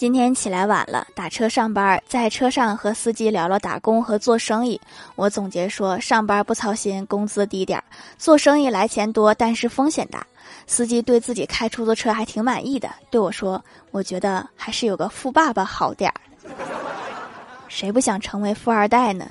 今天起来晚了，打车上班，在车上和司机聊了打工和做生意。我总结说，上班不操心，工资低点儿；做生意来钱多，但是风险大。司机对自己开出租车还挺满意的，对我说：“我觉得还是有个富爸爸好点儿。”谁不想成为富二代呢？